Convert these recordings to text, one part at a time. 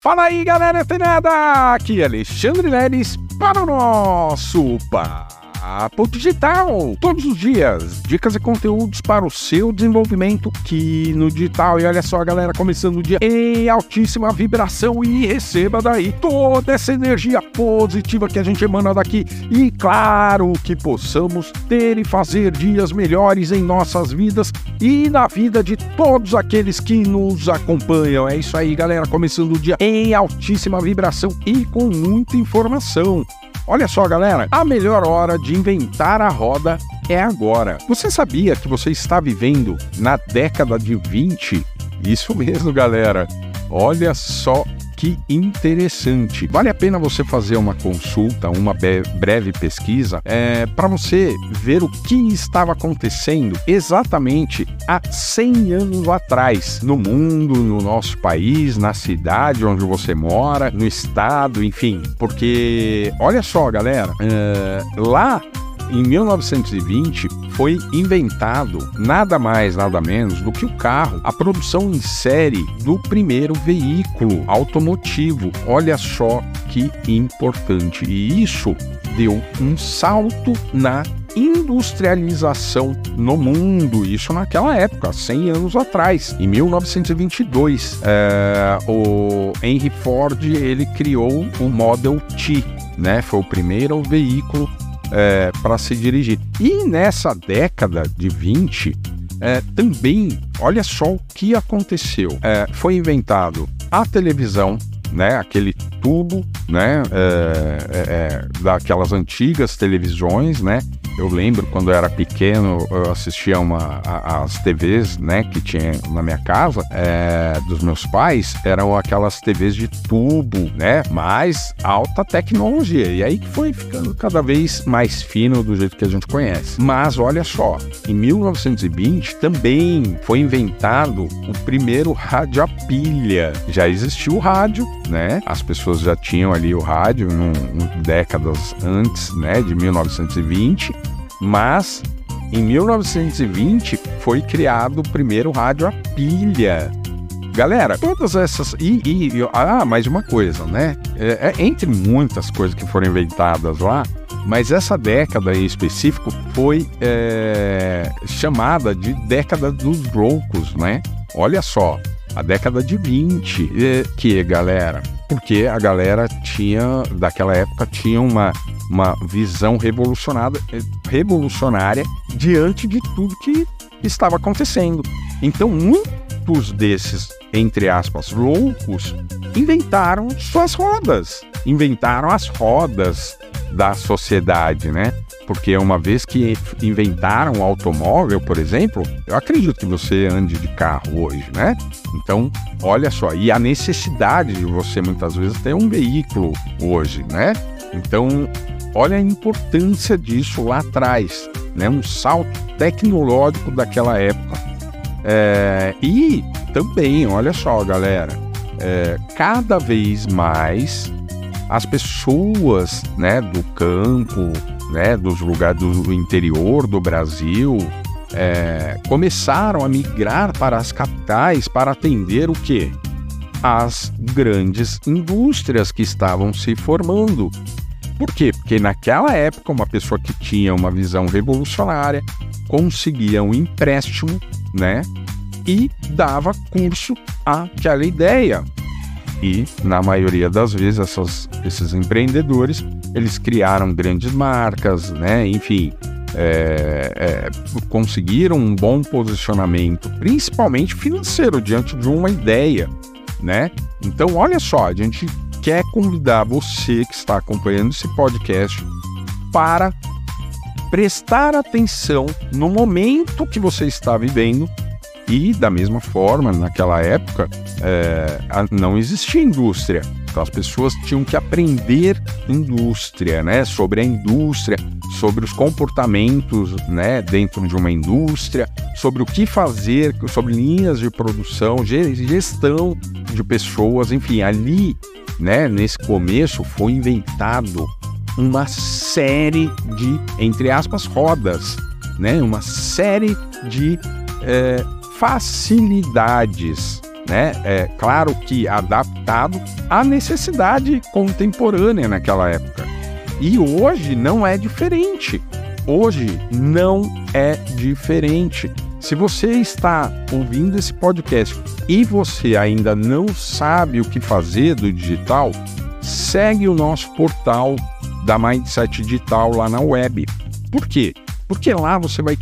Fala aí, galera antenada! Aqui é Alexandre Leles para o nosso Papo Digital. Todos os dias, dicas e conteúdos para o seu desenvolvimento aqui no digital. E olha só, galera, começando o dia em altíssima vibração e receba daí toda essa energia positiva que a gente emana daqui. E claro que possamos ter e fazer dias melhores em nossas vidas e na vida de todos aqueles que nos acompanham. É isso aí, galera, começando o dia em altíssima vibração e com muita informação. Olha só, galera, a melhor hora de inventar a roda é agora. Você sabia que você está vivendo na década de 20? Isso mesmo, galera. Olha só que interessante. Vale a pena você fazer uma consulta, uma breve pesquisa, é, para você ver o que estava acontecendo exatamente há 100 anos atrás, no mundo, no nosso país, na cidade onde você mora, no estado, enfim. Porque, olha só, galera, é, lá em 1920 foi inventado nada mais, nada menos do que o carro, a produção em série do primeiro veículo automotivo. Olha só que importante. E isso deu um salto na industrialização no mundo, isso naquela época, 100 anos atrás, em 1922, é, o Henry Ford ele criou o Model T, né? Foi o primeiro veículo é, para se dirigir. E nessa década de 20, é, também, olha só o que aconteceu. É, foi inventado a televisão, né, aquele tubo, né, é, é, é daquelas antigas televisões, né, eu lembro quando eu era pequeno, eu assistia uma, as TVs, né, que tinha na minha casa, é, dos meus pais, eram aquelas TVs de tubo, né, mais alta tecnologia. E aí que foi ficando cada vez mais fino do jeito que a gente conhece. Mas olha só, em 1920 também foi inventado o primeiro rádio a pilha. Já existiu o rádio, né? As pessoas já tinham ali o rádio num décadas antes, né, de 1920 mas em 1920 foi criado o primeiro rádio a pilha. Galera, todas essas. E, e, e ah, mais uma coisa, né? É, é, entre muitas coisas que foram inventadas lá, mas essa década em específico foi é, chamada de década dos loucos, né? Olha só, a década de 20, é, que galera, porque a galera tinha, daquela época, tinha uma uma visão revolucionada, revolucionária diante de tudo que estava acontecendo. Então, muitos desses, entre aspas, loucos, inventaram suas rodas, inventaram as rodas da sociedade, né? Porque uma vez que inventaram o automóvel, por exemplo, eu acredito que você ande de carro hoje, né? Então, olha só, e a necessidade de você muitas vezes ter um veículo hoje, né? Então, Olha a importância disso lá atrás, né? um salto tecnológico daquela época. É, e também, olha só, galera, é, cada vez mais as pessoas né, do campo, né, dos lugares do interior do Brasil, é, começaram a migrar para as capitais para atender o quê? As grandes indústrias que estavam se formando. Por quê? Porque naquela época, uma pessoa que tinha uma visão revolucionária conseguia um empréstimo, né? E dava curso àquela ideia. E, na maioria das vezes, essas, esses empreendedores, eles criaram grandes marcas, né? Enfim, é, é, conseguiram um bom posicionamento, principalmente financeiro, diante de uma ideia, né? Então, olha só, a gente quer convidar você que está acompanhando esse podcast para prestar atenção no momento que você está vivendo e da mesma forma, naquela época, é, não existia indústria. Então as pessoas tinham que aprender indústria, né? Sobre a indústria, sobre os comportamentos, né? Dentro de uma indústria, sobre o que fazer, sobre linhas de produção, gestão de pessoas, enfim, ali né, nesse começo foi inventado uma série de, entre aspas, rodas, né, uma série de é, facilidades né? É claro que adaptado à necessidade contemporânea naquela época. E hoje não é diferente. Hoje não é diferente. Se você está ouvindo esse podcast e você ainda não sabe o que fazer do digital, segue o nosso portal da Mindset Digital lá na web. Por quê? Porque lá você vai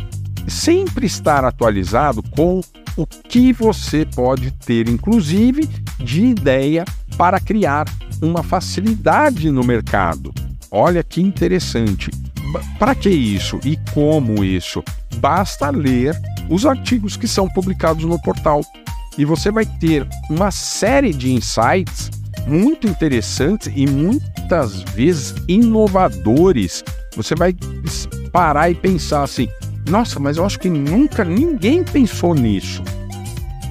sempre estar atualizado com o que você pode ter, inclusive, de ideia para criar uma facilidade no mercado. Olha que interessante. Para que isso e como isso? Basta ler os artigos que são publicados no portal e você vai ter uma série de insights muito interessantes e muitas vezes inovadores. Você vai parar e pensar assim: nossa, mas eu acho que nunca ninguém pensou nisso.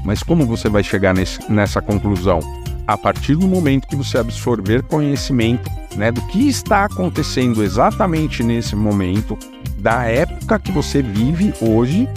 Mas como você vai chegar nesse, nessa conclusão? A partir do momento que você absorver conhecimento né, do que está acontecendo exatamente nesse momento, da época que você vive hoje,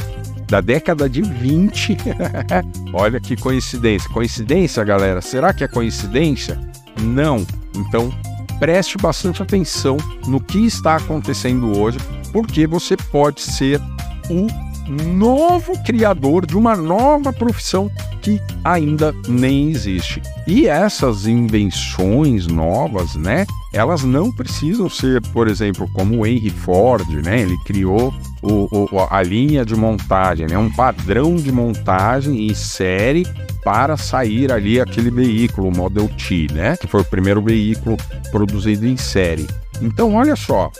da década de 20. Olha que coincidência. Coincidência, galera? Será que é coincidência? Não. Então, preste bastante atenção no que está acontecendo hoje porque você pode ser o novo criador de uma nova profissão que ainda nem existe. E essas invenções novas, né? Elas não precisam ser, por exemplo, como o Henry Ford, né? Ele criou o, o, a linha de montagem, né? Um padrão de montagem em série para sair ali aquele veículo, o Model T, né? Que foi o primeiro veículo produzido em série. Então, olha só,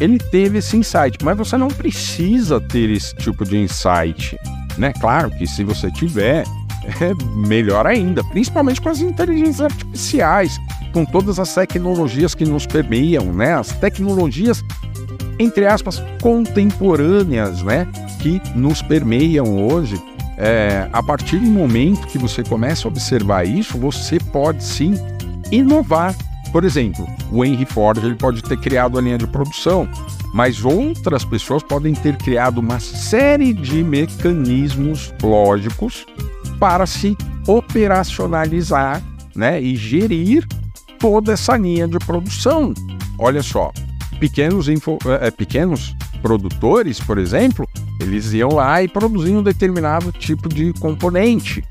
ele teve esse insight, mas você não precisa ter esse tipo de insight, né? Claro que se você tiver, é melhor ainda, principalmente com as inteligências artificiais, com todas as tecnologias que nos permeiam, né? As tecnologias entre aspas contemporâneas, né? Que nos permeiam hoje. É, a partir do momento que você começa a observar isso, você pode sim inovar por exemplo, o Henry Ford ele pode ter criado a linha de produção, mas outras pessoas podem ter criado uma série de mecanismos lógicos para se operacionalizar né, e gerir toda essa linha de produção. Olha só, pequenos, info, é, pequenos produtores, por exemplo, eles iam lá e produziam um determinado tipo de componente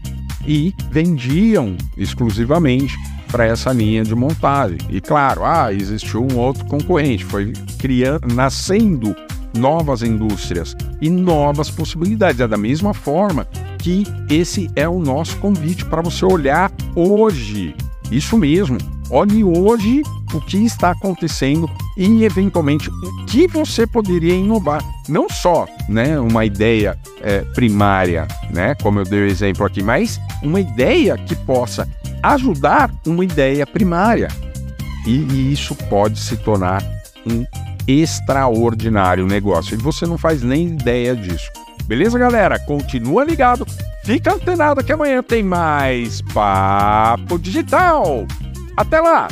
e vendiam exclusivamente para essa linha de montagem. E claro, ah, existiu um outro concorrente, foi criando, nascendo novas indústrias e novas possibilidades. É da mesma forma que esse é o nosso convite para você olhar hoje. Isso mesmo. Olhe hoje o que está acontecendo e eventualmente o que você poderia inovar. Não só, né, uma ideia é, primária, né, como eu dei o exemplo aqui, mas uma ideia que possa ajudar uma ideia primária. E, e isso pode se tornar um extraordinário negócio. E você não faz nem ideia disso. Beleza, galera? Continua ligado, fica antenado que amanhã tem mais Papo Digital. Até lá!